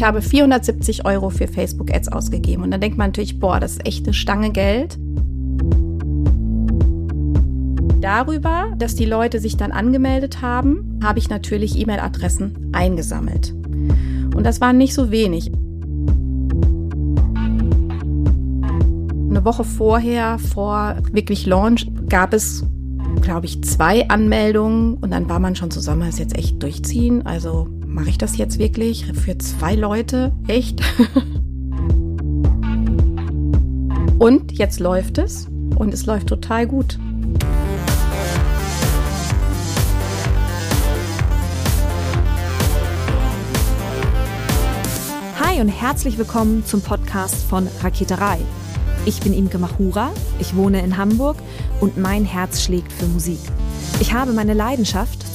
ich habe 470 Euro für Facebook-Ads ausgegeben. Und dann denkt man natürlich, boah, das ist echt eine Stange Geld. Darüber, dass die Leute sich dann angemeldet haben, habe ich natürlich E-Mail-Adressen eingesammelt. Und das waren nicht so wenig. Eine Woche vorher, vor wirklich Launch, gab es, glaube ich, zwei Anmeldungen und dann war man schon zusammen, es jetzt echt durchziehen. Also mache ich das jetzt wirklich für zwei Leute? Echt? und jetzt läuft es und es läuft total gut. Hi und herzlich willkommen zum Podcast von Raketerei. Ich bin Imke Machura, ich wohne in Hamburg und mein Herz schlägt für Musik. Ich habe meine Leidenschaft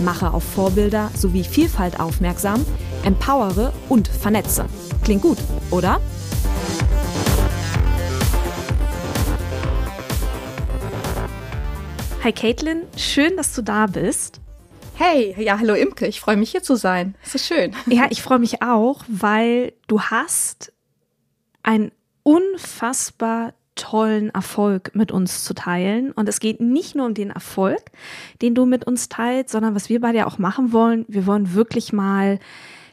mache auf Vorbilder sowie Vielfalt aufmerksam, empowere und vernetze. Klingt gut, oder? Hi Caitlin, schön, dass du da bist. Hey, ja, hallo Imke, ich freue mich hier zu sein. Es ist schön. Ja, ich freue mich auch, weil du hast einen unfassbar tollen Erfolg mit uns zu teilen. Und es geht nicht nur um den Erfolg, den du mit uns teilst, sondern was wir beide ja auch machen wollen. Wir wollen wirklich mal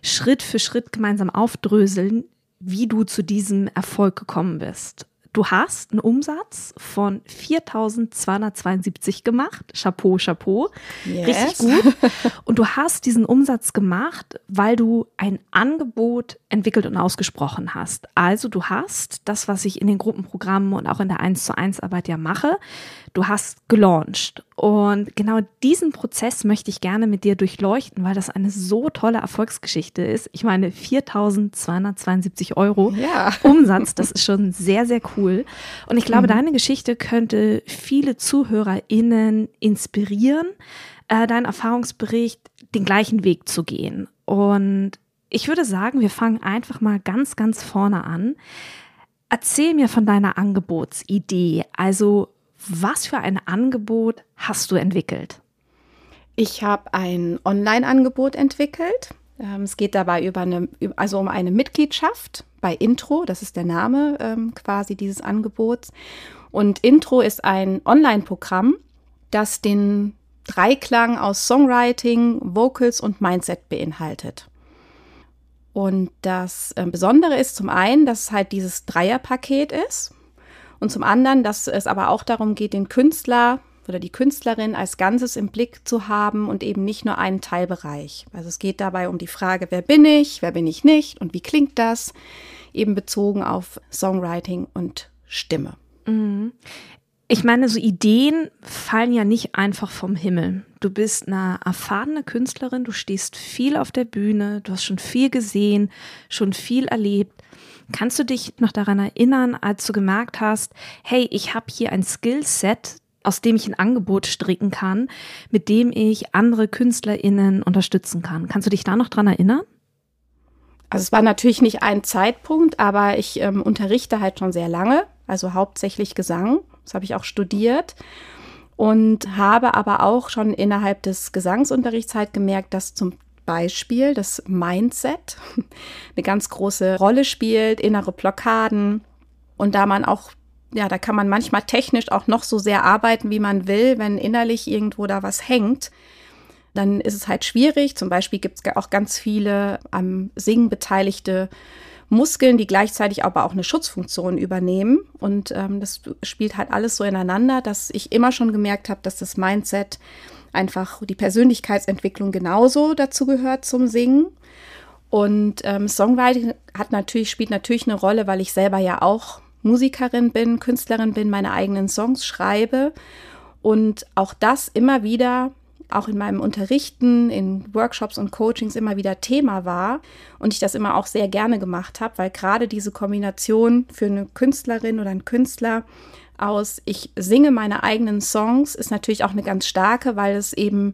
Schritt für Schritt gemeinsam aufdröseln, wie du zu diesem Erfolg gekommen bist. Du hast einen Umsatz von 4.272 gemacht. Chapeau, Chapeau. Yes. Richtig gut. Und du hast diesen Umsatz gemacht, weil du ein Angebot entwickelt und ausgesprochen hast. Also du hast das, was ich in den Gruppenprogrammen und auch in der 1 zu 1 Arbeit ja mache, du hast gelauncht. Und genau diesen Prozess möchte ich gerne mit dir durchleuchten, weil das eine so tolle Erfolgsgeschichte ist. Ich meine, 4.272 Euro ja. Umsatz, das ist schon sehr, sehr cool. Und ich glaube, mhm. deine Geschichte könnte viele ZuhörerInnen inspirieren, äh, deinen Erfahrungsbericht den gleichen Weg zu gehen. Und ich würde sagen, wir fangen einfach mal ganz, ganz vorne an. Erzähl mir von deiner Angebotsidee. Also was für ein Angebot hast du entwickelt? Ich habe ein Online-Angebot entwickelt. Ähm, es geht dabei über eine, also um eine Mitgliedschaft bei Intro, das ist der Name ähm, quasi dieses Angebots. Und Intro ist ein Online-Programm, das den Dreiklang aus Songwriting, Vocals und Mindset beinhaltet. Und das äh, Besondere ist zum einen, dass es halt dieses Dreierpaket ist. Und zum anderen, dass es aber auch darum geht, den Künstler oder die Künstlerin als Ganzes im Blick zu haben und eben nicht nur einen Teilbereich. Also es geht dabei um die Frage, wer bin ich, wer bin ich nicht und wie klingt das, eben bezogen auf Songwriting und Stimme. Mhm. Ich meine, so Ideen fallen ja nicht einfach vom Himmel. Du bist eine erfahrene Künstlerin, du stehst viel auf der Bühne, du hast schon viel gesehen, schon viel erlebt. Kannst du dich noch daran erinnern, als du gemerkt hast, hey, ich habe hier ein Skillset, aus dem ich ein Angebot stricken kann, mit dem ich andere KünstlerInnen unterstützen kann. Kannst du dich da noch dran erinnern? Also es war natürlich nicht ein Zeitpunkt, aber ich ähm, unterrichte halt schon sehr lange, also hauptsächlich Gesang. Das habe ich auch studiert und habe aber auch schon innerhalb des Gesangsunterrichts halt gemerkt, dass zum Beispiel das Mindset eine ganz große Rolle spielt, innere Blockaden. Und da man auch, ja, da kann man manchmal technisch auch noch so sehr arbeiten, wie man will, wenn innerlich irgendwo da was hängt, dann ist es halt schwierig. Zum Beispiel gibt es auch ganz viele am Singen beteiligte Muskeln, die gleichzeitig aber auch eine Schutzfunktion übernehmen. Und ähm, das spielt halt alles so ineinander, dass ich immer schon gemerkt habe, dass das Mindset einfach die Persönlichkeitsentwicklung genauso dazu gehört zum Singen. Und ähm, Songwriting hat natürlich, spielt natürlich eine Rolle, weil ich selber ja auch Musikerin bin, Künstlerin bin, meine eigenen Songs schreibe und auch das immer wieder auch in meinem Unterrichten, in Workshops und Coachings immer wieder Thema war und ich das immer auch sehr gerne gemacht habe, weil gerade diese Kombination für eine Künstlerin oder einen Künstler aus, ich singe meine eigenen Songs, ist natürlich auch eine ganz starke, weil es eben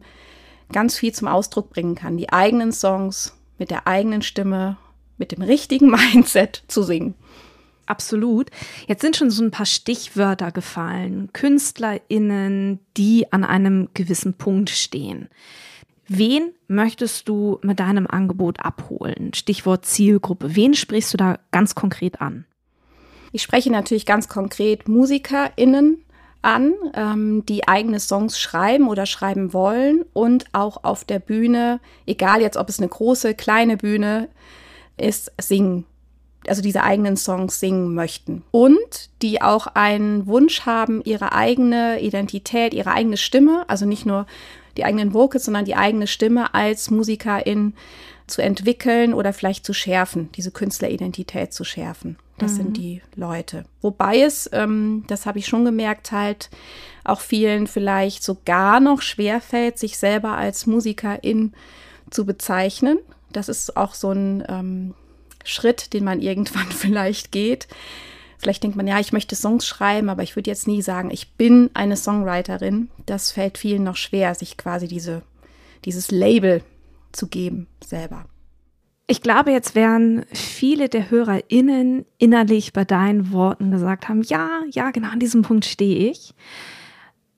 ganz viel zum Ausdruck bringen kann, die eigenen Songs mit der eigenen Stimme, mit dem richtigen Mindset zu singen. Absolut. Jetzt sind schon so ein paar Stichwörter gefallen. KünstlerInnen, die an einem gewissen Punkt stehen. Wen möchtest du mit deinem Angebot abholen? Stichwort Zielgruppe. Wen sprichst du da ganz konkret an? Ich spreche natürlich ganz konkret MusikerInnen an, ähm, die eigene Songs schreiben oder schreiben wollen und auch auf der Bühne, egal jetzt ob es eine große, kleine Bühne ist, singen also diese eigenen Songs singen möchten. Und die auch einen Wunsch haben, ihre eigene Identität, ihre eigene Stimme, also nicht nur die eigenen Vocals, sondern die eigene Stimme als Musikerin zu entwickeln oder vielleicht zu schärfen, diese Künstleridentität zu schärfen. Das mhm. sind die Leute. Wobei es, ähm, das habe ich schon gemerkt, halt auch vielen vielleicht sogar noch schwerfällt, sich selber als Musikerin zu bezeichnen. Das ist auch so ein ähm, Schritt, den man irgendwann vielleicht geht. Vielleicht denkt man, ja, ich möchte Songs schreiben, aber ich würde jetzt nie sagen, ich bin eine Songwriterin. Das fällt vielen noch schwer, sich quasi diese, dieses Label zu geben selber. Ich glaube, jetzt werden viele der HörerInnen innerlich bei deinen Worten gesagt haben, ja, ja, genau an diesem Punkt stehe ich.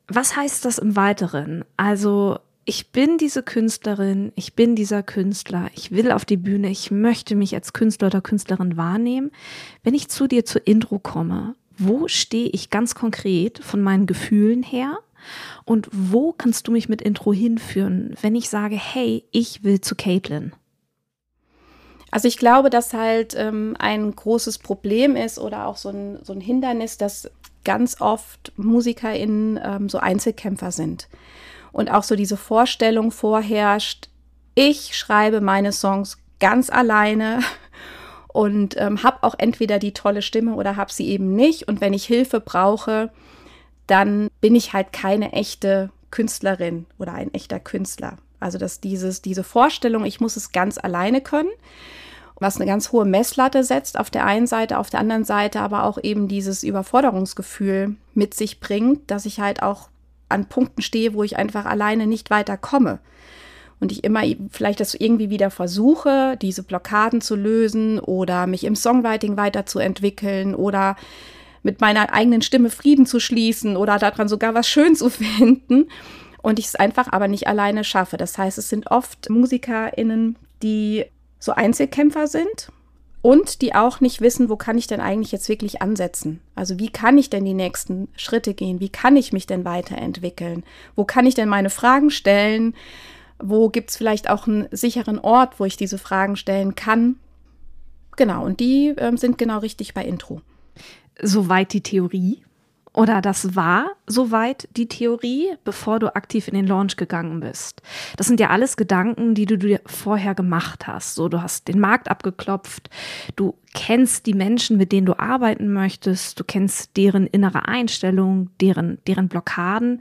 Was heißt das im Weiteren? Also ich bin diese Künstlerin, ich bin dieser Künstler, ich will auf die Bühne, ich möchte mich als Künstler oder Künstlerin wahrnehmen. Wenn ich zu dir zur Intro komme, wo stehe ich ganz konkret von meinen Gefühlen her? Und wo kannst du mich mit Intro hinführen, wenn ich sage, hey, ich will zu Caitlin? Also ich glaube, dass halt ähm, ein großes Problem ist oder auch so ein, so ein Hindernis, dass ganz oft MusikerInnen ähm, so Einzelkämpfer sind und auch so diese Vorstellung vorherrscht, ich schreibe meine Songs ganz alleine und ähm, habe auch entweder die tolle Stimme oder habe sie eben nicht. Und wenn ich Hilfe brauche, dann bin ich halt keine echte Künstlerin oder ein echter Künstler. Also dass dieses, diese Vorstellung, ich muss es ganz alleine können, was eine ganz hohe Messlatte setzt auf der einen Seite, auf der anderen Seite aber auch eben dieses Überforderungsgefühl mit sich bringt, dass ich halt auch an Punkten stehe, wo ich einfach alleine nicht weiterkomme. Und ich immer vielleicht das irgendwie wieder versuche, diese Blockaden zu lösen oder mich im Songwriting weiterzuentwickeln oder mit meiner eigenen Stimme Frieden zu schließen oder daran sogar was schön zu finden. Und ich es einfach aber nicht alleine schaffe. Das heißt, es sind oft MusikerInnen, die so Einzelkämpfer sind und die auch nicht wissen, wo kann ich denn eigentlich jetzt wirklich ansetzen? Also wie kann ich denn die nächsten Schritte gehen? Wie kann ich mich denn weiterentwickeln? Wo kann ich denn meine Fragen stellen? Wo gibt es vielleicht auch einen sicheren Ort, wo ich diese Fragen stellen kann? Genau, und die äh, sind genau richtig bei Intro. Soweit die Theorie. Oder das war soweit die Theorie, bevor du aktiv in den Launch gegangen bist. Das sind ja alles Gedanken, die du dir vorher gemacht hast. So, du hast den Markt abgeklopft, du kennst die Menschen, mit denen du arbeiten möchtest, du kennst deren innere Einstellung, deren, deren Blockaden.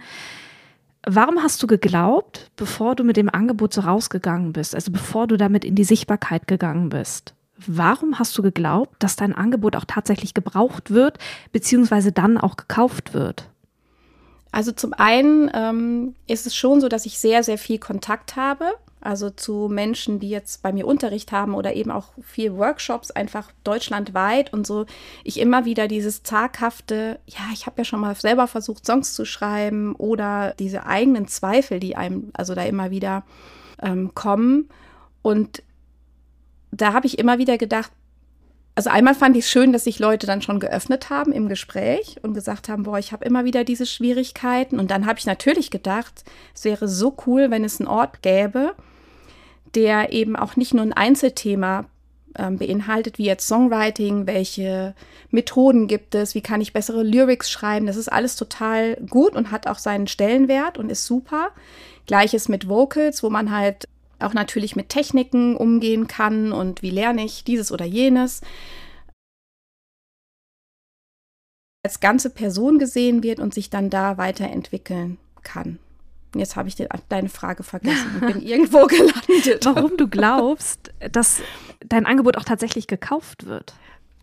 Warum hast du geglaubt, bevor du mit dem Angebot so rausgegangen bist, also bevor du damit in die Sichtbarkeit gegangen bist? Warum hast du geglaubt, dass dein Angebot auch tatsächlich gebraucht wird, beziehungsweise dann auch gekauft wird? Also zum einen ähm, ist es schon so, dass ich sehr, sehr viel Kontakt habe. Also zu Menschen, die jetzt bei mir Unterricht haben oder eben auch viel Workshops einfach deutschlandweit und so. Ich immer wieder dieses zaghafte, ja, ich habe ja schon mal selber versucht, Songs zu schreiben oder diese eigenen Zweifel, die einem also da immer wieder ähm, kommen. Und da habe ich immer wieder gedacht, also einmal fand ich es schön, dass sich Leute dann schon geöffnet haben im Gespräch und gesagt haben, boah, ich habe immer wieder diese Schwierigkeiten. Und dann habe ich natürlich gedacht, es wäre so cool, wenn es einen Ort gäbe, der eben auch nicht nur ein Einzelthema ähm, beinhaltet, wie jetzt Songwriting, welche Methoden gibt es, wie kann ich bessere Lyrics schreiben. Das ist alles total gut und hat auch seinen Stellenwert und ist super. Gleiches mit Vocals, wo man halt auch natürlich mit Techniken umgehen kann und wie lerne ich dieses oder jenes. Als ganze Person gesehen wird und sich dann da weiterentwickeln kann. Jetzt habe ich den, deine Frage vergessen und bin irgendwo gelandet. Warum du glaubst, dass dein Angebot auch tatsächlich gekauft wird?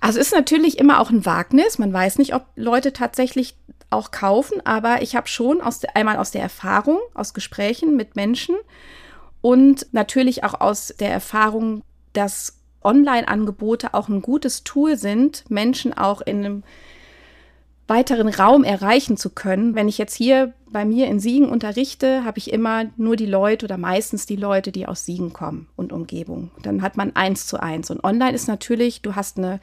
Also ist natürlich immer auch ein Wagnis. Man weiß nicht, ob Leute tatsächlich auch kaufen, aber ich habe schon aus einmal aus der Erfahrung, aus Gesprächen mit Menschen und natürlich auch aus der Erfahrung, dass Online-Angebote auch ein gutes Tool sind, Menschen auch in einem weiteren Raum erreichen zu können. Wenn ich jetzt hier bei mir in Siegen unterrichte, habe ich immer nur die Leute oder meistens die Leute, die aus Siegen kommen und Umgebung. Dann hat man eins zu eins. Und online ist natürlich, du hast eine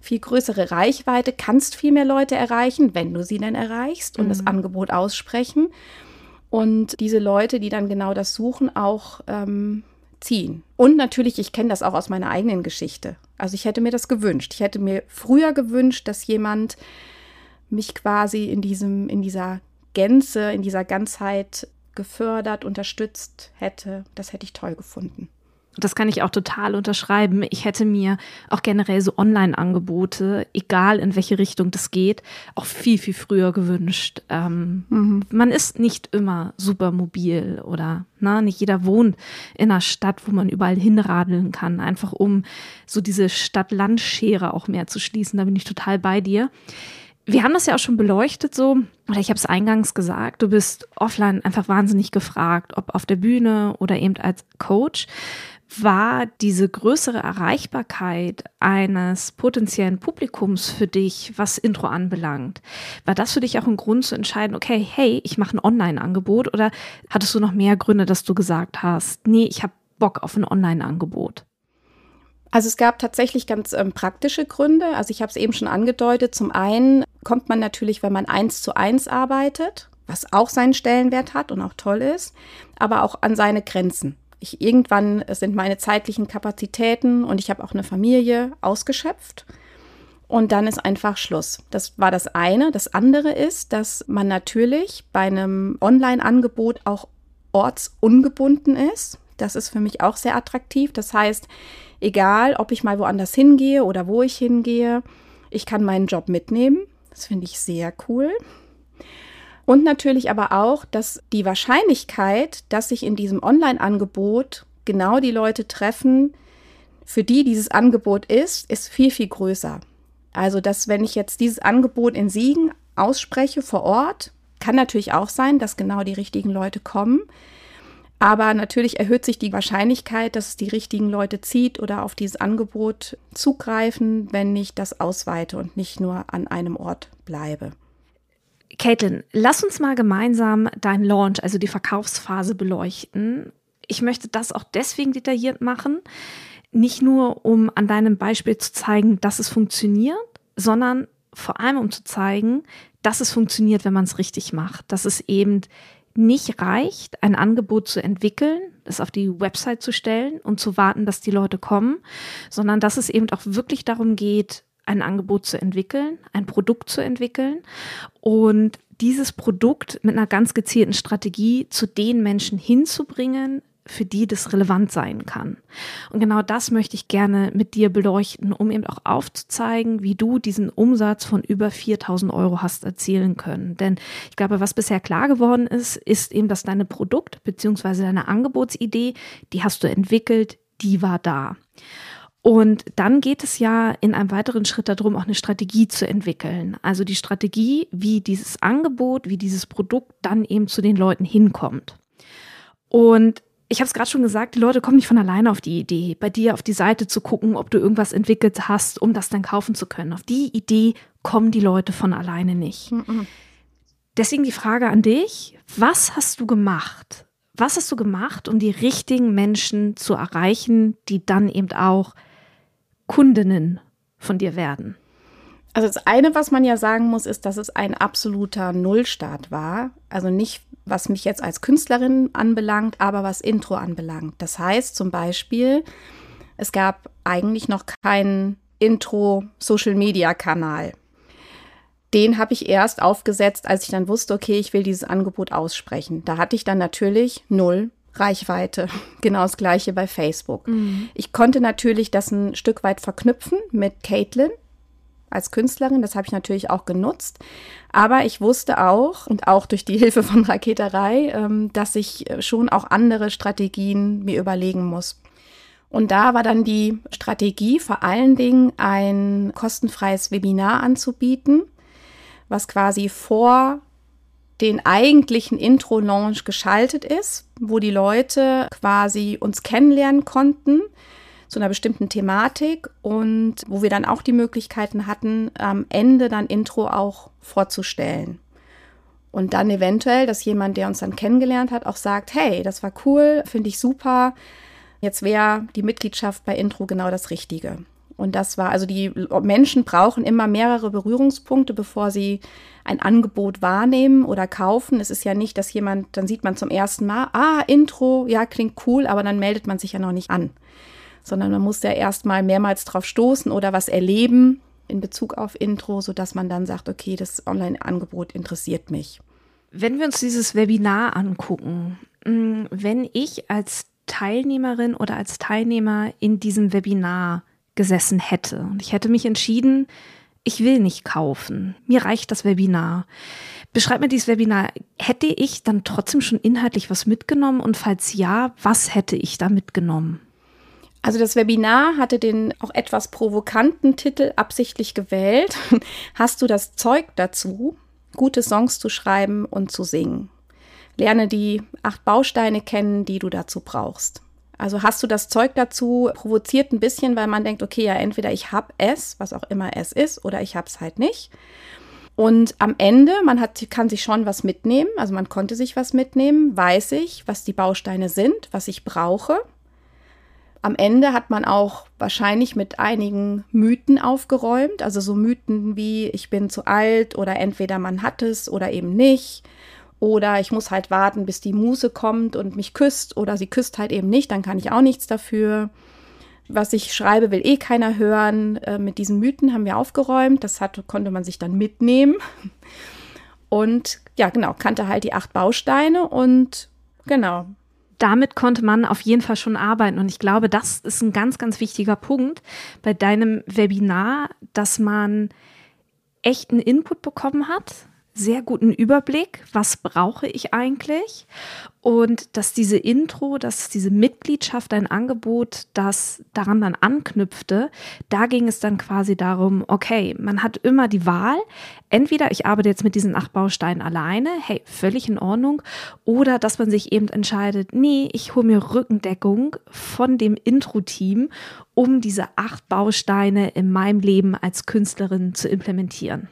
viel größere Reichweite, kannst viel mehr Leute erreichen, wenn du sie denn erreichst und mhm. das Angebot aussprechen. Und diese Leute, die dann genau das suchen, auch ähm, ziehen. Und natürlich, ich kenne das auch aus meiner eigenen Geschichte. Also ich hätte mir das gewünscht. Ich hätte mir früher gewünscht, dass jemand mich quasi in diesem, in dieser Gänze, in dieser Ganzheit gefördert, unterstützt hätte. Das hätte ich toll gefunden. Das kann ich auch total unterschreiben. Ich hätte mir auch generell so Online-Angebote, egal in welche Richtung das geht, auch viel, viel früher gewünscht. Ähm, mhm. Man ist nicht immer super mobil oder na, ne, nicht jeder wohnt in einer Stadt, wo man überall hinradeln kann, einfach um so diese Stadt-Land-Schere auch mehr zu schließen. Da bin ich total bei dir. Wir haben das ja auch schon beleuchtet so, oder ich habe es eingangs gesagt, du bist offline einfach wahnsinnig gefragt, ob auf der Bühne oder eben als Coach war diese größere Erreichbarkeit eines potenziellen Publikums für dich, was Intro anbelangt? War das für dich auch ein Grund zu entscheiden, okay, hey, ich mache ein Online-Angebot oder hattest du noch mehr Gründe, dass du gesagt hast, nee, ich habe Bock auf ein Online-Angebot? Also es gab tatsächlich ganz ähm, praktische Gründe. Also ich habe es eben schon angedeutet. Zum einen kommt man natürlich, wenn man eins zu eins arbeitet, was auch seinen Stellenwert hat und auch toll ist, aber auch an seine Grenzen ich irgendwann sind meine zeitlichen Kapazitäten und ich habe auch eine Familie ausgeschöpft. Und dann ist einfach Schluss. Das war das eine. Das andere ist, dass man natürlich bei einem Online-Angebot auch ortsungebunden ist. Das ist für mich auch sehr attraktiv. Das heißt, egal, ob ich mal woanders hingehe oder wo ich hingehe, ich kann meinen Job mitnehmen. Das finde ich sehr cool. Und natürlich aber auch, dass die Wahrscheinlichkeit, dass sich in diesem Online-Angebot genau die Leute treffen, für die dieses Angebot ist, ist viel, viel größer. Also, dass wenn ich jetzt dieses Angebot in Siegen ausspreche vor Ort, kann natürlich auch sein, dass genau die richtigen Leute kommen. Aber natürlich erhöht sich die Wahrscheinlichkeit, dass es die richtigen Leute zieht oder auf dieses Angebot zugreifen, wenn ich das ausweite und nicht nur an einem Ort bleibe. Caitlin, lass uns mal gemeinsam dein Launch, also die Verkaufsphase beleuchten. Ich möchte das auch deswegen detailliert machen, nicht nur um an deinem Beispiel zu zeigen, dass es funktioniert, sondern vor allem um zu zeigen, dass es funktioniert, wenn man es richtig macht, dass es eben nicht reicht, ein Angebot zu entwickeln, es auf die Website zu stellen und zu warten, dass die Leute kommen, sondern dass es eben auch wirklich darum geht, ein Angebot zu entwickeln, ein Produkt zu entwickeln und dieses Produkt mit einer ganz gezielten Strategie zu den Menschen hinzubringen, für die das relevant sein kann. Und genau das möchte ich gerne mit dir beleuchten, um eben auch aufzuzeigen, wie du diesen Umsatz von über 4000 Euro hast erzielen können. Denn ich glaube, was bisher klar geworden ist, ist eben, dass deine Produkt- bzw. deine Angebotsidee, die hast du entwickelt, die war da. Und dann geht es ja in einem weiteren Schritt darum, auch eine Strategie zu entwickeln. Also die Strategie, wie dieses Angebot, wie dieses Produkt dann eben zu den Leuten hinkommt. Und ich habe es gerade schon gesagt, die Leute kommen nicht von alleine auf die Idee, bei dir auf die Seite zu gucken, ob du irgendwas entwickelt hast, um das dann kaufen zu können. Auf die Idee kommen die Leute von alleine nicht. Mhm. Deswegen die Frage an dich, was hast du gemacht? Was hast du gemacht, um die richtigen Menschen zu erreichen, die dann eben auch Kundinnen von dir werden? Also das eine, was man ja sagen muss, ist, dass es ein absoluter Nullstart war. Also nicht, was mich jetzt als Künstlerin anbelangt, aber was Intro anbelangt. Das heißt zum Beispiel, es gab eigentlich noch keinen Intro-Social-Media-Kanal. Den habe ich erst aufgesetzt, als ich dann wusste, okay, ich will dieses Angebot aussprechen. Da hatte ich dann natürlich null Reichweite. Genau das gleiche bei Facebook. Mhm. Ich konnte natürlich das ein Stück weit verknüpfen mit Caitlin. als Künstlerin. Das habe ich natürlich auch genutzt. Aber ich wusste auch, und auch durch die Hilfe von Raketerei, ähm, dass ich schon auch andere Strategien mir überlegen muss. Und da war dann die Strategie, vor allen Dingen ein kostenfreies Webinar anzubieten, was quasi vor den eigentlichen Intro-Launch geschaltet ist, wo die Leute quasi uns kennenlernen konnten zu einer bestimmten Thematik und wo wir dann auch die Möglichkeiten hatten, am Ende dann Intro auch vorzustellen. Und dann eventuell, dass jemand, der uns dann kennengelernt hat, auch sagt, hey, das war cool, finde ich super. Jetzt wäre die Mitgliedschaft bei Intro genau das Richtige. Und das war, also die Menschen brauchen immer mehrere Berührungspunkte, bevor sie ein Angebot wahrnehmen oder kaufen. Es ist ja nicht, dass jemand, dann sieht man zum ersten Mal, ah, Intro, ja, klingt cool, aber dann meldet man sich ja noch nicht an. Sondern man muss ja erstmal mehrmals drauf stoßen oder was erleben in Bezug auf Intro, sodass man dann sagt, okay, das Online-Angebot interessiert mich. Wenn wir uns dieses Webinar angucken, mm, wenn ich als Teilnehmerin oder als Teilnehmer in diesem Webinar gesessen hätte. Und ich hätte mich entschieden, ich will nicht kaufen. Mir reicht das Webinar. Beschreib mir dieses Webinar. Hätte ich dann trotzdem schon inhaltlich was mitgenommen? Und falls ja, was hätte ich da mitgenommen? Also das Webinar hatte den auch etwas provokanten Titel absichtlich gewählt. Hast du das Zeug dazu, gute Songs zu schreiben und zu singen? Lerne die acht Bausteine kennen, die du dazu brauchst. Also hast du das Zeug dazu, provoziert ein bisschen, weil man denkt, okay, ja, entweder ich habe es, was auch immer es ist, oder ich habe es halt nicht. Und am Ende, man hat, kann sich schon was mitnehmen, also man konnte sich was mitnehmen, weiß ich, was die Bausteine sind, was ich brauche. Am Ende hat man auch wahrscheinlich mit einigen Mythen aufgeräumt, also so Mythen wie ich bin zu alt oder entweder man hat es oder eben nicht oder ich muss halt warten, bis die Muse kommt und mich küsst. Oder sie küsst halt eben nicht, dann kann ich auch nichts dafür. Was ich schreibe, will eh keiner hören. Äh, mit diesen Mythen haben wir aufgeräumt. Das hat, konnte man sich dann mitnehmen. Und ja, genau, kannte halt die acht Bausteine und genau. Damit konnte man auf jeden Fall schon arbeiten. Und ich glaube, das ist ein ganz, ganz wichtiger Punkt bei deinem Webinar, dass man echten Input bekommen hat, sehr guten Überblick, was brauche ich eigentlich und dass diese Intro, dass diese Mitgliedschaft ein Angebot, das daran dann anknüpfte, da ging es dann quasi darum, okay, man hat immer die Wahl, entweder ich arbeite jetzt mit diesen acht Bausteinen alleine, hey, völlig in Ordnung, oder dass man sich eben entscheidet, nee, ich hole mir Rückendeckung von dem Intro-Team, um diese acht Bausteine in meinem Leben als Künstlerin zu implementieren.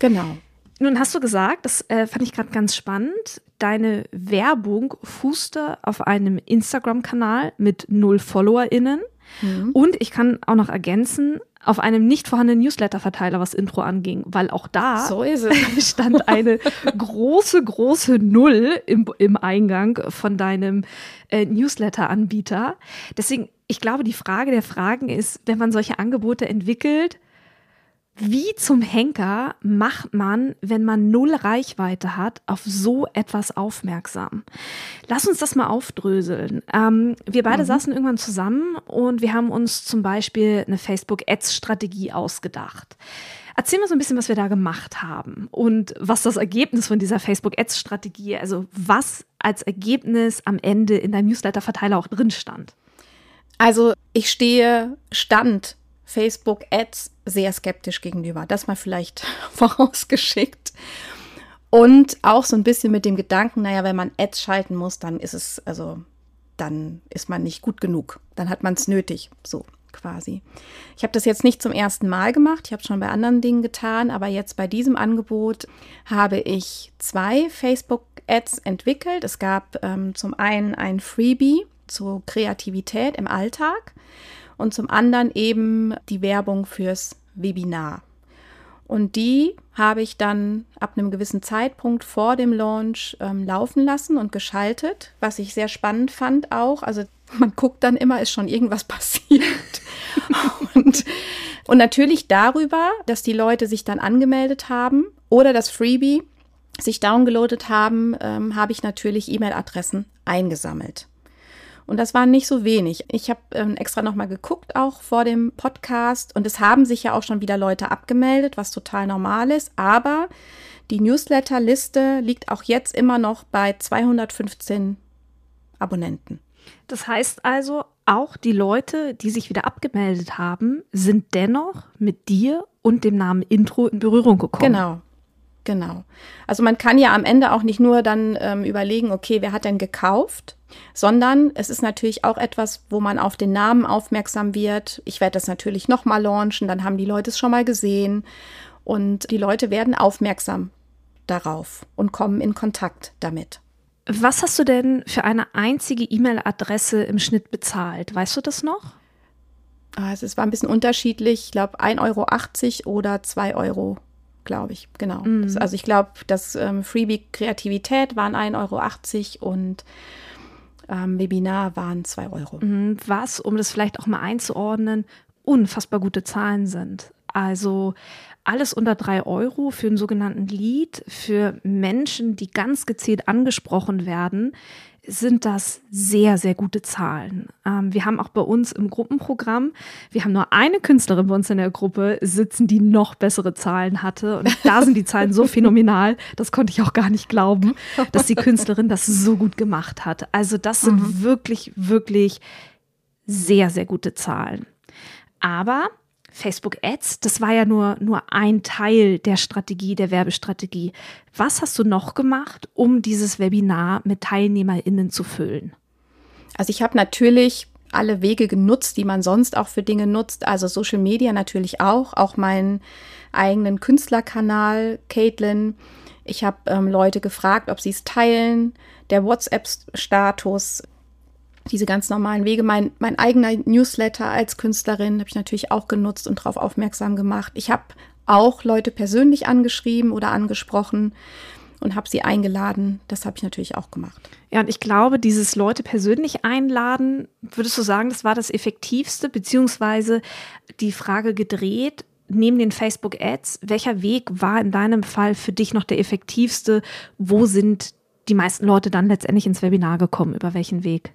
Genau. Nun hast du gesagt, das äh, fand ich gerade ganz spannend, deine Werbung fußte auf einem Instagram-Kanal mit null FollowerInnen. Mhm. Und ich kann auch noch ergänzen, auf einem nicht vorhandenen Newsletter-Verteiler, was Intro anging, weil auch da so stand eine große, große Null im, im Eingang von deinem äh, Newsletter-Anbieter. Deswegen, ich glaube, die Frage der Fragen ist, wenn man solche Angebote entwickelt, wie zum Henker macht man, wenn man null Reichweite hat, auf so etwas aufmerksam? Lass uns das mal aufdröseln. Ähm, wir beide mhm. saßen irgendwann zusammen und wir haben uns zum Beispiel eine Facebook-Ads-Strategie ausgedacht. Erzähl mal so ein bisschen, was wir da gemacht haben und was das Ergebnis von dieser Facebook-Ads-Strategie, also was als Ergebnis am Ende in deinem Newsletter-Verteiler auch drin stand. Also ich stehe Stand Facebook-Ads sehr skeptisch gegenüber. Das mal vielleicht vorausgeschickt. Und auch so ein bisschen mit dem Gedanken, naja, wenn man Ads schalten muss, dann ist es, also, dann ist man nicht gut genug. Dann hat man es nötig, so quasi. Ich habe das jetzt nicht zum ersten Mal gemacht, ich habe es schon bei anderen Dingen getan, aber jetzt bei diesem Angebot habe ich zwei Facebook-Ads entwickelt. Es gab ähm, zum einen ein Freebie zur Kreativität im Alltag und zum anderen eben die Werbung fürs Webinar. Und die habe ich dann ab einem gewissen Zeitpunkt vor dem Launch ähm, laufen lassen und geschaltet, was ich sehr spannend fand auch. Also man guckt dann immer, ist schon irgendwas passiert. und, und natürlich darüber, dass die Leute sich dann angemeldet haben oder das Freebie sich downgeloadet haben, ähm, habe ich natürlich E-Mail-Adressen eingesammelt. Und das waren nicht so wenig. Ich habe ähm, extra nochmal geguckt, auch vor dem Podcast. Und es haben sich ja auch schon wieder Leute abgemeldet, was total normal ist. Aber die Newsletter-Liste liegt auch jetzt immer noch bei 215 Abonnenten. Das heißt also, auch die Leute, die sich wieder abgemeldet haben, sind dennoch mit dir und dem Namen Intro in Berührung gekommen. Genau. Genau. Also man kann ja am Ende auch nicht nur dann ähm, überlegen, okay, wer hat denn gekauft, sondern es ist natürlich auch etwas, wo man auf den Namen aufmerksam wird. Ich werde das natürlich nochmal launchen, dann haben die Leute es schon mal gesehen und die Leute werden aufmerksam darauf und kommen in Kontakt damit. Was hast du denn für eine einzige E-Mail-Adresse im Schnitt bezahlt? Weißt du das noch? Also es war ein bisschen unterschiedlich. Ich glaube 1,80 Euro oder 2 Euro, glaube ich. Genau. Mhm. Also ich glaube, das ähm, Freebie Kreativität waren 1,80 Euro und ähm, Webinar waren 2 Euro. Mhm. Was, um das vielleicht auch mal einzuordnen, unfassbar gute Zahlen sind. Also alles unter drei Euro für einen sogenannten Lead, für Menschen, die ganz gezielt angesprochen werden, sind das sehr, sehr gute Zahlen. Ähm, wir haben auch bei uns im Gruppenprogramm, wir haben nur eine Künstlerin bei uns in der Gruppe sitzen, die noch bessere Zahlen hatte. Und da sind die Zahlen so phänomenal, das konnte ich auch gar nicht glauben, dass die Künstlerin das so gut gemacht hat. Also das sind mhm. wirklich, wirklich sehr, sehr gute Zahlen. Aber Facebook Ads, das war ja nur, nur ein Teil der Strategie, der Werbestrategie. Was hast du noch gemacht, um dieses Webinar mit TeilnehmerInnen zu füllen? Also ich habe natürlich alle Wege genutzt, die man sonst auch für Dinge nutzt. Also Social Media natürlich auch, auch meinen eigenen Künstlerkanal, Caitlin. Ich habe ähm, Leute gefragt, ob sie es teilen. Der WhatsApp-Status, diese ganz normalen Wege. Mein, mein eigener Newsletter als Künstlerin habe ich natürlich auch genutzt und darauf aufmerksam gemacht. Ich habe auch Leute persönlich angeschrieben oder angesprochen und habe sie eingeladen. Das habe ich natürlich auch gemacht. Ja, und ich glaube, dieses Leute persönlich einladen, würdest du sagen, das war das Effektivste, beziehungsweise die Frage gedreht, neben den Facebook-Ads, welcher Weg war in deinem Fall für dich noch der effektivste? Wo sind die meisten Leute dann letztendlich ins Webinar gekommen? Über welchen Weg?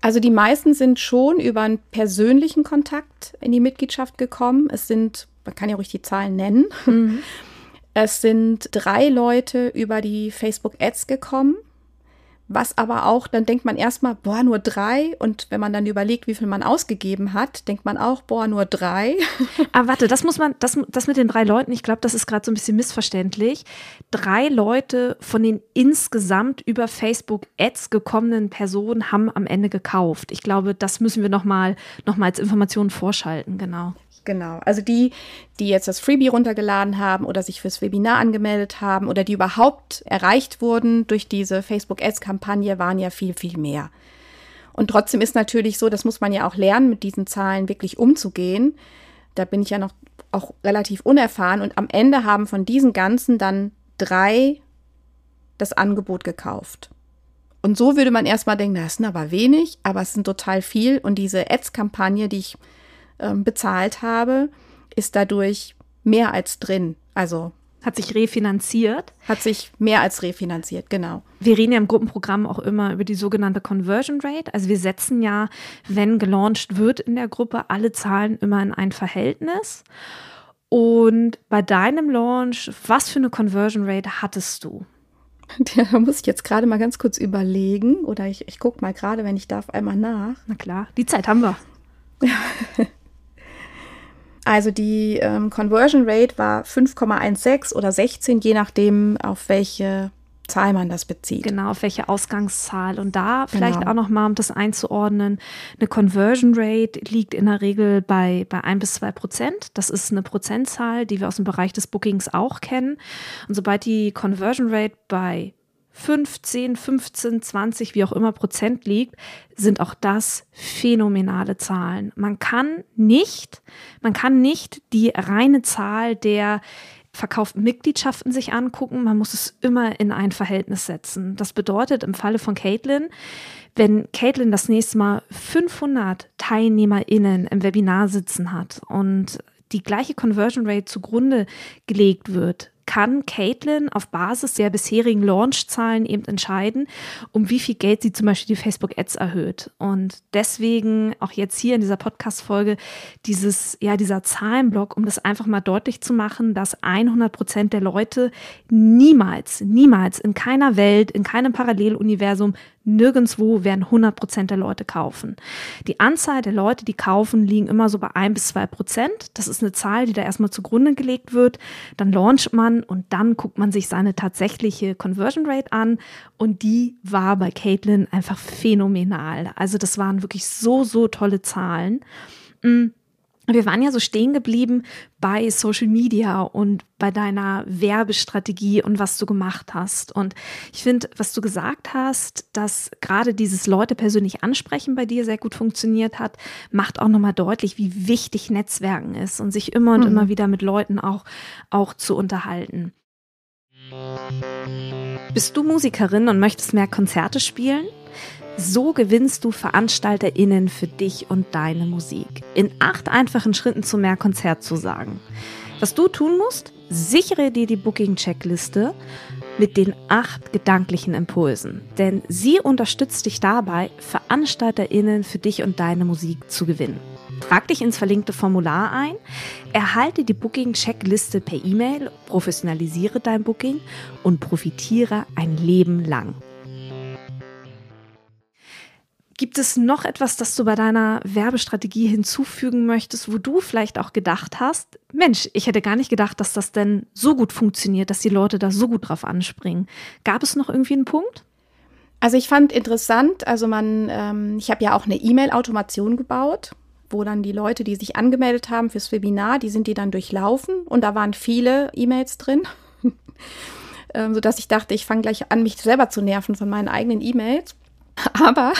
Also die meisten sind schon über einen persönlichen Kontakt in die Mitgliedschaft gekommen. Es sind, man kann ja ruhig die Zahlen nennen. Mhm. Es sind drei Leute über die Facebook Ads gekommen. Was aber auch, dann denkt man erstmal, boah, nur drei. Und wenn man dann überlegt, wie viel man ausgegeben hat, denkt man auch, boah, nur drei. Aber warte, das muss man, das, das mit den drei Leuten, ich glaube, das ist gerade so ein bisschen missverständlich. Drei Leute von den insgesamt über Facebook Ads gekommenen Personen haben am Ende gekauft. Ich glaube, das müssen wir nochmal noch mal als Information vorschalten, genau. Genau. Also die, die jetzt das Freebie runtergeladen haben oder sich fürs Webinar angemeldet haben oder die überhaupt erreicht wurden durch diese Facebook Ads Kampagne waren ja viel, viel mehr. Und trotzdem ist natürlich so, das muss man ja auch lernen, mit diesen Zahlen wirklich umzugehen. Da bin ich ja noch auch relativ unerfahren und am Ende haben von diesen ganzen dann drei das Angebot gekauft. Und so würde man erstmal denken, das sind aber wenig, aber es sind total viel. Und diese Ads-Kampagne, die ich ähm, bezahlt habe, ist dadurch mehr als drin. Also hat sich refinanziert. Hat sich mehr als refinanziert, genau. Wir reden ja im Gruppenprogramm auch immer über die sogenannte Conversion Rate. Also wir setzen ja, wenn gelauncht wird in der Gruppe, alle Zahlen immer in ein Verhältnis. Und bei deinem Launch, was für eine Conversion Rate hattest du? Da muss ich jetzt gerade mal ganz kurz überlegen. Oder ich, ich gucke mal gerade, wenn ich darf, einmal nach. Na klar, die Zeit haben wir. Also die ähm, Conversion Rate war 5,16 oder 16, je nachdem, auf welche Zahl man das bezieht. Genau, auf welche Ausgangszahl. Und da vielleicht genau. auch nochmal, um das einzuordnen, eine Conversion Rate liegt in der Regel bei, bei 1 bis 2 Prozent. Das ist eine Prozentzahl, die wir aus dem Bereich des Bookings auch kennen. Und sobald die Conversion Rate bei 15, 15, 20, wie auch immer Prozent liegt, sind auch das phänomenale Zahlen. Man kann nicht, man kann nicht die reine Zahl der verkauften Mitgliedschaften sich angucken. Man muss es immer in ein Verhältnis setzen. Das bedeutet im Falle von Caitlin, wenn Caitlin das nächste Mal 500 TeilnehmerInnen im Webinar sitzen hat und die gleiche Conversion Rate zugrunde gelegt wird, kann Caitlin auf Basis der bisherigen Launchzahlen eben entscheiden, um wie viel Geld sie zum Beispiel die Facebook-Ads erhöht. Und deswegen auch jetzt hier in dieser Podcast-Folge dieses, ja, dieser Zahlenblock, um das einfach mal deutlich zu machen, dass 100 Prozent der Leute niemals, niemals in keiner Welt, in keinem Paralleluniversum Nirgendwo werden 100 Prozent der Leute kaufen. Die Anzahl der Leute, die kaufen, liegen immer so bei ein bis zwei Prozent. Das ist eine Zahl, die da erstmal zugrunde gelegt wird. Dann launcht man und dann guckt man sich seine tatsächliche Conversion Rate an. Und die war bei Caitlin einfach phänomenal. Also das waren wirklich so, so tolle Zahlen. Wir waren ja so stehen geblieben bei Social Media und bei deiner Werbestrategie und was du gemacht hast. Und ich finde, was du gesagt hast, dass gerade dieses Leute persönlich ansprechen bei dir sehr gut funktioniert hat, macht auch nochmal deutlich, wie wichtig Netzwerken ist und sich immer und mhm. immer wieder mit Leuten auch, auch zu unterhalten. Bist du Musikerin und möchtest mehr Konzerte spielen? So gewinnst du VeranstalterInnen für dich und deine Musik. In acht einfachen Schritten zu mehr Konzertzusagen. Was du tun musst, sichere dir die Booking-Checkliste mit den acht gedanklichen Impulsen. Denn sie unterstützt dich dabei, VeranstalterInnen für dich und deine Musik zu gewinnen. Trag dich ins verlinkte Formular ein, erhalte die Booking-Checkliste per E-Mail, professionalisiere dein Booking und profitiere ein Leben lang. Gibt es noch etwas, das du bei deiner Werbestrategie hinzufügen möchtest, wo du vielleicht auch gedacht hast, Mensch, ich hätte gar nicht gedacht, dass das denn so gut funktioniert, dass die Leute da so gut drauf anspringen. Gab es noch irgendwie einen Punkt? Also ich fand interessant, also man, ähm, ich habe ja auch eine E-Mail-Automation gebaut, wo dann die Leute, die sich angemeldet haben fürs Webinar, die sind die dann durchlaufen und da waren viele E-Mails drin, ähm, sodass ich dachte, ich fange gleich an, mich selber zu nerven von meinen eigenen E-Mails. Aber,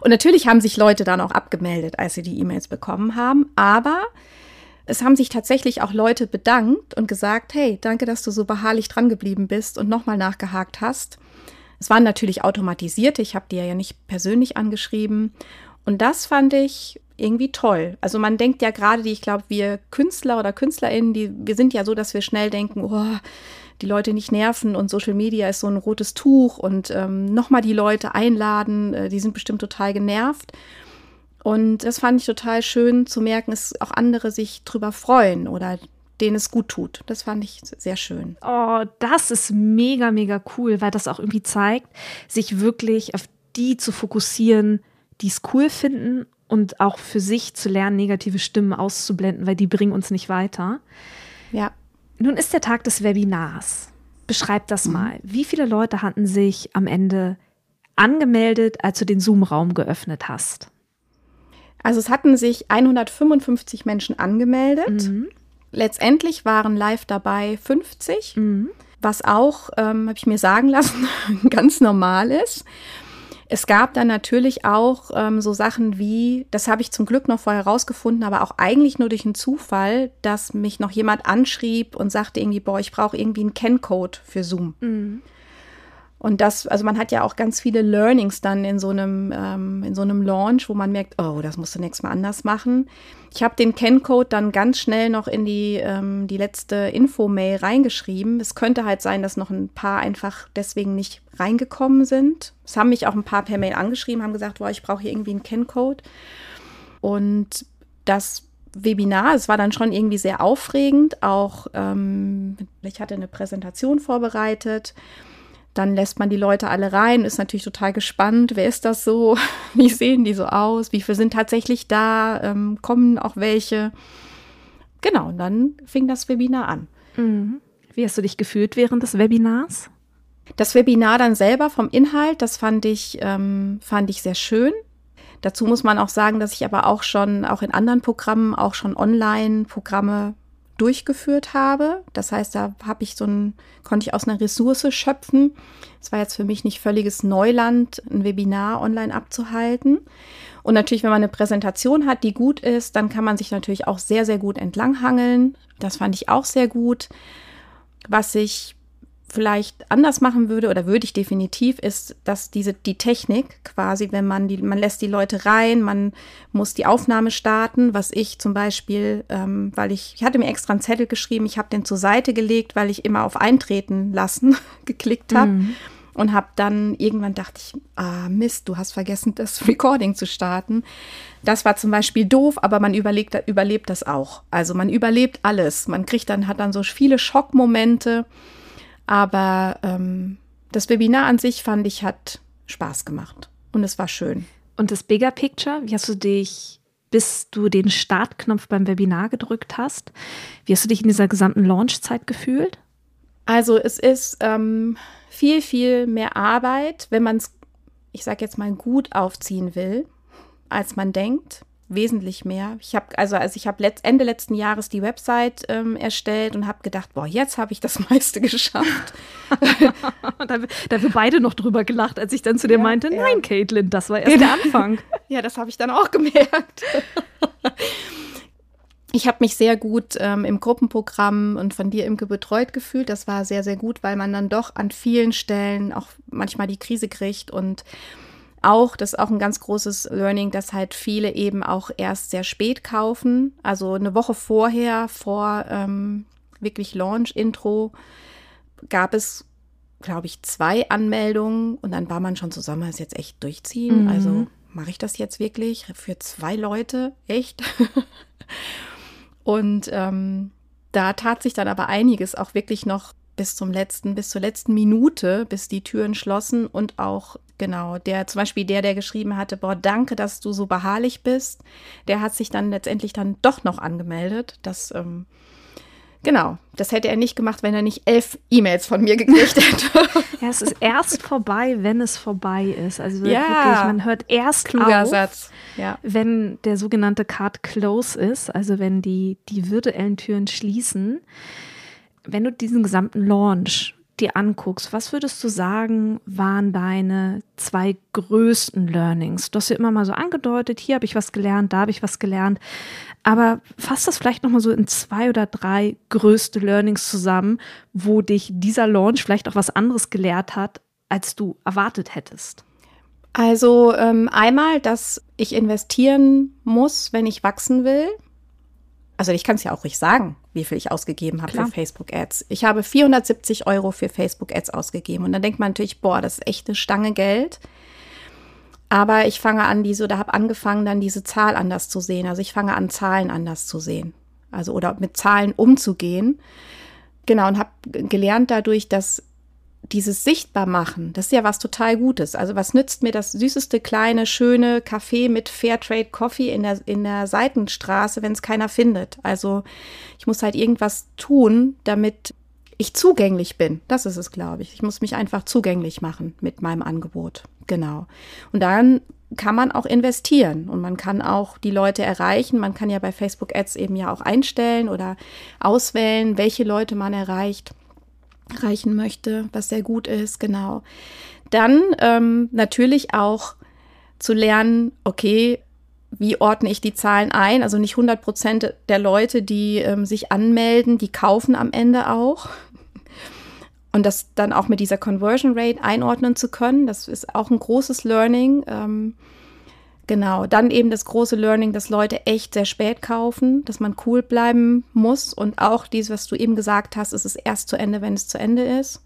und natürlich haben sich Leute dann auch abgemeldet, als sie die E-Mails bekommen haben, aber es haben sich tatsächlich auch Leute bedankt und gesagt, hey, danke, dass du so beharrlich dran geblieben bist und nochmal nachgehakt hast. Es waren natürlich automatisierte, ich habe die ja nicht persönlich angeschrieben. Und das fand ich irgendwie toll. Also man denkt ja gerade, ich glaube, wir Künstler oder KünstlerInnen, die, wir sind ja so, dass wir schnell denken, oh, die Leute nicht nerven und Social Media ist so ein rotes Tuch und ähm, nochmal die Leute einladen, äh, die sind bestimmt total genervt. Und das fand ich total schön zu merken, dass auch andere sich drüber freuen oder denen es gut tut. Das fand ich sehr schön. Oh, das ist mega, mega cool, weil das auch irgendwie zeigt, sich wirklich auf die zu fokussieren, die es cool finden und auch für sich zu lernen, negative Stimmen auszublenden, weil die bringen uns nicht weiter. Ja. Nun ist der Tag des Webinars. Beschreib das mhm. mal. Wie viele Leute hatten sich am Ende angemeldet, als du den Zoom-Raum geöffnet hast? Also es hatten sich 155 Menschen angemeldet. Mhm. Letztendlich waren live dabei 50, mhm. was auch, ähm, habe ich mir sagen lassen, ganz normal ist. Es gab dann natürlich auch ähm, so Sachen wie, das habe ich zum Glück noch vorher rausgefunden, aber auch eigentlich nur durch einen Zufall, dass mich noch jemand anschrieb und sagte irgendwie, boah, ich brauche irgendwie einen Ken-Code für Zoom. Mhm. Und das, also man hat ja auch ganz viele Learnings dann in so einem, ähm, in so einem Launch, wo man merkt, oh, das musst du nächstes Mal anders machen. Ich habe den Ken-Code dann ganz schnell noch in die, ähm, die letzte Info-Mail reingeschrieben. Es könnte halt sein, dass noch ein paar einfach deswegen nicht reingekommen sind. Es haben mich auch ein paar per Mail angeschrieben, haben gesagt, boah, ich brauche hier irgendwie einen Ken-Code. Und das Webinar, es war dann schon irgendwie sehr aufregend. Auch ähm, ich hatte eine Präsentation vorbereitet dann lässt man die Leute alle rein, ist natürlich total gespannt. Wer ist das so? Wie sehen die so aus? Wie viele sind tatsächlich da? Ähm, kommen auch welche? Genau, und dann fing das Webinar an. Mhm. Wie hast du dich gefühlt während des Webinars? Das Webinar dann selber vom Inhalt, das fand ich, ähm, fand ich sehr schön. Dazu muss man auch sagen, dass ich aber auch schon, auch in anderen Programmen, auch schon Online-Programme durchgeführt habe. Das heißt, da habe ich so ein, konnte ich aus einer Ressource schöpfen. Es war jetzt für mich nicht völliges Neuland, ein Webinar online abzuhalten. Und natürlich, wenn man eine Präsentation hat, die gut ist, dann kann man sich natürlich auch sehr, sehr gut entlanghangeln. Das fand ich auch sehr gut. Was ich vielleicht anders machen würde oder würde ich definitiv, ist, dass diese die Technik quasi, wenn man die, man lässt die Leute rein, man muss die Aufnahme starten, was ich zum Beispiel, ähm, weil ich, ich hatte mir extra einen Zettel geschrieben, ich habe den zur Seite gelegt, weil ich immer auf Eintreten lassen geklickt habe. Mhm. Und habe dann irgendwann dachte ich, ah Mist, du hast vergessen, das Recording zu starten. Das war zum Beispiel doof, aber man überlegt, überlebt das auch. Also man überlebt alles. Man kriegt dann, hat dann so viele Schockmomente aber ähm, das Webinar an sich fand ich hat Spaß gemacht und es war schön. Und das Bigger Picture, wie hast du dich, bis du den Startknopf beim Webinar gedrückt hast, wie hast du dich in dieser gesamten Launchzeit gefühlt? Also es ist ähm, viel, viel mehr Arbeit, wenn man es, ich sage jetzt mal, gut aufziehen will, als man denkt wesentlich mehr. Ich habe also, also ich habe letzt, Ende letzten Jahres die Website ähm, erstellt und habe gedacht, boah, jetzt habe ich das meiste geschafft. da, da haben wir beide noch drüber gelacht, als ich dann zu dir ja, meinte, ja. nein, Caitlin, das war erst der Anfang. ja, das habe ich dann auch gemerkt. ich habe mich sehr gut ähm, im Gruppenprogramm und von dir, Imke, betreut gefühlt. Das war sehr, sehr gut, weil man dann doch an vielen Stellen auch manchmal die Krise kriegt und auch, das ist auch ein ganz großes Learning, dass halt viele eben auch erst sehr spät kaufen. Also eine Woche vorher, vor ähm, wirklich Launch-Intro, gab es, glaube ich, zwei Anmeldungen und dann war man schon zusammen, das jetzt echt durchziehen. Mhm. Also mache ich das jetzt wirklich für zwei Leute? Echt? und ähm, da tat sich dann aber einiges auch wirklich noch bis zum letzten, bis zur letzten Minute, bis die Türen schlossen und auch genau, der zum Beispiel der, der geschrieben hatte, boah, danke, dass du so beharrlich bist, der hat sich dann letztendlich dann doch noch angemeldet. Das, ähm, genau, das hätte er nicht gemacht, wenn er nicht elf E-Mails von mir gekriegt hätte. ja, es ist erst vorbei, wenn es vorbei ist. Also ja, wirklich, man hört erst kluger auf, Satz. Ja. wenn der sogenannte Card close ist, also wenn die, die virtuellen Türen schließen wenn du diesen gesamten Launch dir anguckst, was würdest du sagen, waren deine zwei größten Learnings? Du hast ja immer mal so angedeutet, hier habe ich was gelernt, da habe ich was gelernt. Aber fass das vielleicht nochmal so in zwei oder drei größte Learnings zusammen, wo dich dieser Launch vielleicht auch was anderes gelehrt hat, als du erwartet hättest. Also ähm, einmal, dass ich investieren muss, wenn ich wachsen will also ich kann es ja auch ruhig sagen, wie viel ich ausgegeben habe für Facebook Ads. Ich habe 470 Euro für Facebook Ads ausgegeben. Und dann denkt man natürlich, boah, das ist echt eine Stange Geld. Aber ich fange an, diese oder habe angefangen, dann diese Zahl anders zu sehen. Also ich fange an, Zahlen anders zu sehen. Also oder mit Zahlen umzugehen. Genau, und habe gelernt dadurch, dass dieses Sichtbarmachen, das ist ja was total Gutes. Also was nützt mir das süßeste kleine schöne Café mit Fairtrade Coffee in der in der Seitenstraße, wenn es keiner findet? Also ich muss halt irgendwas tun, damit ich zugänglich bin. Das ist es, glaube ich. Ich muss mich einfach zugänglich machen mit meinem Angebot. Genau. Und dann kann man auch investieren und man kann auch die Leute erreichen. Man kann ja bei Facebook Ads eben ja auch einstellen oder auswählen, welche Leute man erreicht erreichen möchte, was sehr gut ist, genau. Dann ähm, natürlich auch zu lernen, okay, wie ordne ich die Zahlen ein? Also nicht 100 Prozent der Leute, die ähm, sich anmelden, die kaufen am Ende auch. Und das dann auch mit dieser Conversion Rate einordnen zu können, das ist auch ein großes Learning. Ähm, Genau, dann eben das große Learning, dass Leute echt sehr spät kaufen, dass man cool bleiben muss und auch dies, was du eben gesagt hast, es ist erst zu Ende, wenn es zu Ende ist.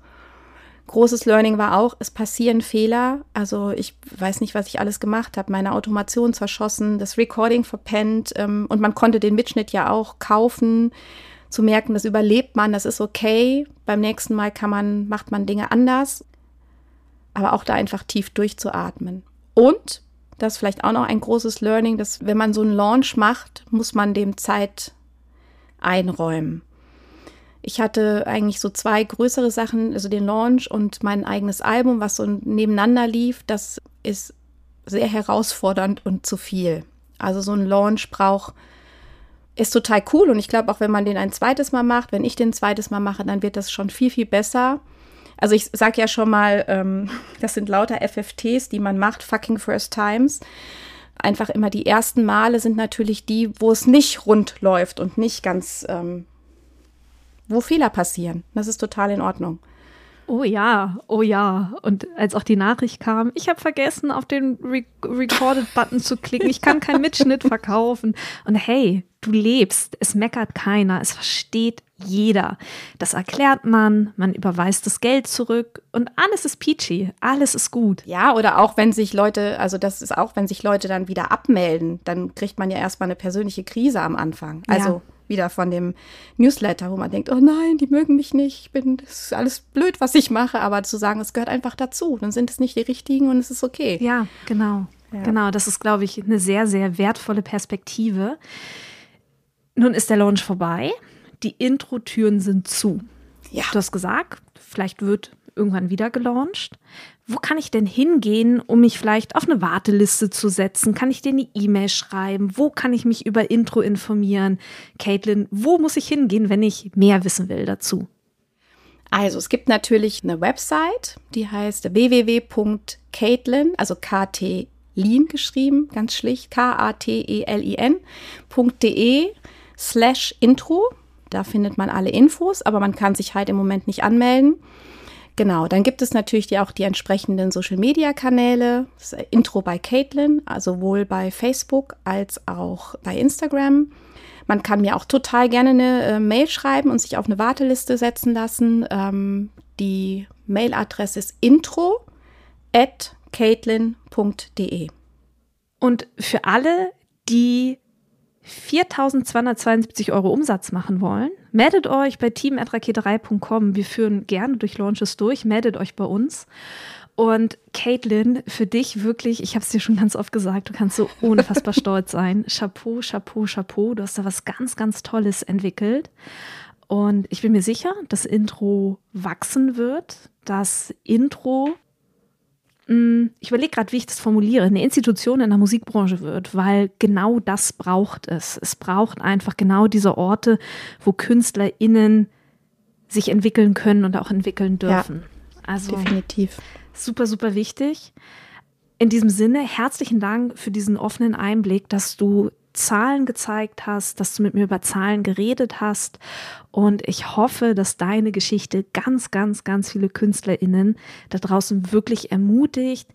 Großes Learning war auch, es passieren Fehler. Also ich weiß nicht, was ich alles gemacht habe. Meine Automation zerschossen, das Recording verpennt ähm, und man konnte den Mitschnitt ja auch kaufen. Zu merken, das überlebt man, das ist okay. Beim nächsten Mal kann man, macht man Dinge anders. Aber auch da einfach tief durchzuatmen. Und das ist vielleicht auch noch ein großes Learning, dass wenn man so einen Launch macht, muss man dem Zeit einräumen. Ich hatte eigentlich so zwei größere Sachen, also den Launch und mein eigenes Album, was so nebeneinander lief. Das ist sehr herausfordernd und zu viel. Also so ein Launch braucht, ist total cool und ich glaube auch, wenn man den ein zweites Mal macht, wenn ich den zweites Mal mache, dann wird das schon viel, viel besser. Also ich sage ja schon mal, ähm, das sind lauter FFTs, die man macht, fucking first times. Einfach immer die ersten Male sind natürlich die, wo es nicht rund läuft und nicht ganz, ähm, wo Fehler passieren. Das ist total in Ordnung. Oh ja, oh ja. Und als auch die Nachricht kam, ich habe vergessen, auf den Re Recorded-Button zu klicken, ich kann keinen Mitschnitt verkaufen. Und hey, du lebst, es meckert keiner, es versteht jeder. Das erklärt man, man überweist das Geld zurück und alles ist peachy, alles ist gut. Ja, oder auch wenn sich Leute, also das ist auch, wenn sich Leute dann wieder abmelden, dann kriegt man ja erstmal eine persönliche Krise am Anfang. Also ja. Wieder von dem Newsletter, wo man denkt, oh nein, die mögen mich nicht, ich bin, das ist alles blöd, was ich mache, aber zu sagen, es gehört einfach dazu, dann sind es nicht die richtigen und es ist okay. Ja, genau. Ja. Genau, das ist, glaube ich, eine sehr, sehr wertvolle Perspektive. Nun ist der Launch vorbei die Intro-Türen sind zu. Ja. Du hast gesagt, vielleicht wird irgendwann wieder gelauncht. Wo kann ich denn hingehen, um mich vielleicht auf eine Warteliste zu setzen? Kann ich dir eine E-Mail schreiben? Wo kann ich mich über Intro informieren? Caitlin, wo muss ich hingehen, wenn ich mehr wissen will dazu? Also es gibt natürlich eine Website, die heißt www.caitlin, also KT Lean geschrieben, ganz schlicht, K-A-T-E-L-I-N.de slash Intro. Da findet man alle Infos, aber man kann sich halt im Moment nicht anmelden. Genau, dann gibt es natürlich auch die entsprechenden Social-Media-Kanäle. Intro bei Caitlin, also sowohl bei Facebook als auch bei Instagram. Man kann mir auch total gerne eine äh, Mail schreiben und sich auf eine Warteliste setzen lassen. Ähm, die Mailadresse ist intro at caitlin.de. Und für alle, die 4.272 Euro Umsatz machen wollen, meldet euch bei team.rakete3.com. Wir führen gerne durch Launches durch. Meldet euch bei uns. Und Caitlin, für dich wirklich, ich habe es dir schon ganz oft gesagt, du kannst so unfassbar stolz sein. Chapeau, Chapeau, Chapeau. Du hast da was ganz, ganz Tolles entwickelt. Und ich bin mir sicher, das Intro wachsen wird. Das Intro ich überlege gerade, wie ich das formuliere, eine Institution in der Musikbranche wird, weil genau das braucht es. Es braucht einfach genau diese Orte, wo KünstlerInnen sich entwickeln können und auch entwickeln dürfen. Ja, also definitiv. Super, super wichtig. In diesem Sinne, herzlichen Dank für diesen offenen Einblick, dass du Zahlen gezeigt hast, dass du mit mir über Zahlen geredet hast. Und ich hoffe, dass deine Geschichte ganz, ganz, ganz viele KünstlerInnen da draußen wirklich ermutigt,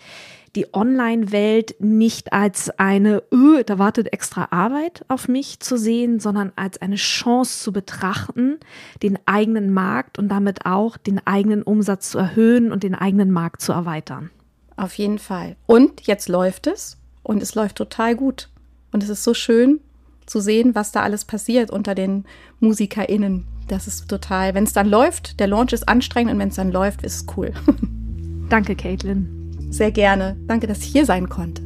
die Online-Welt nicht als eine, öh, da wartet extra Arbeit auf mich zu sehen, sondern als eine Chance zu betrachten, den eigenen Markt und damit auch den eigenen Umsatz zu erhöhen und den eigenen Markt zu erweitern. Auf jeden Fall. Und jetzt läuft es und es läuft total gut. Und es ist so schön zu sehen, was da alles passiert unter den MusikerInnen. Das ist total, wenn es dann läuft, der Launch ist anstrengend und wenn es dann läuft, ist es cool. Danke, Caitlin. Sehr gerne. Danke, dass ich hier sein konnte.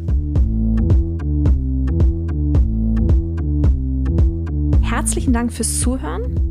Herzlichen Dank fürs Zuhören.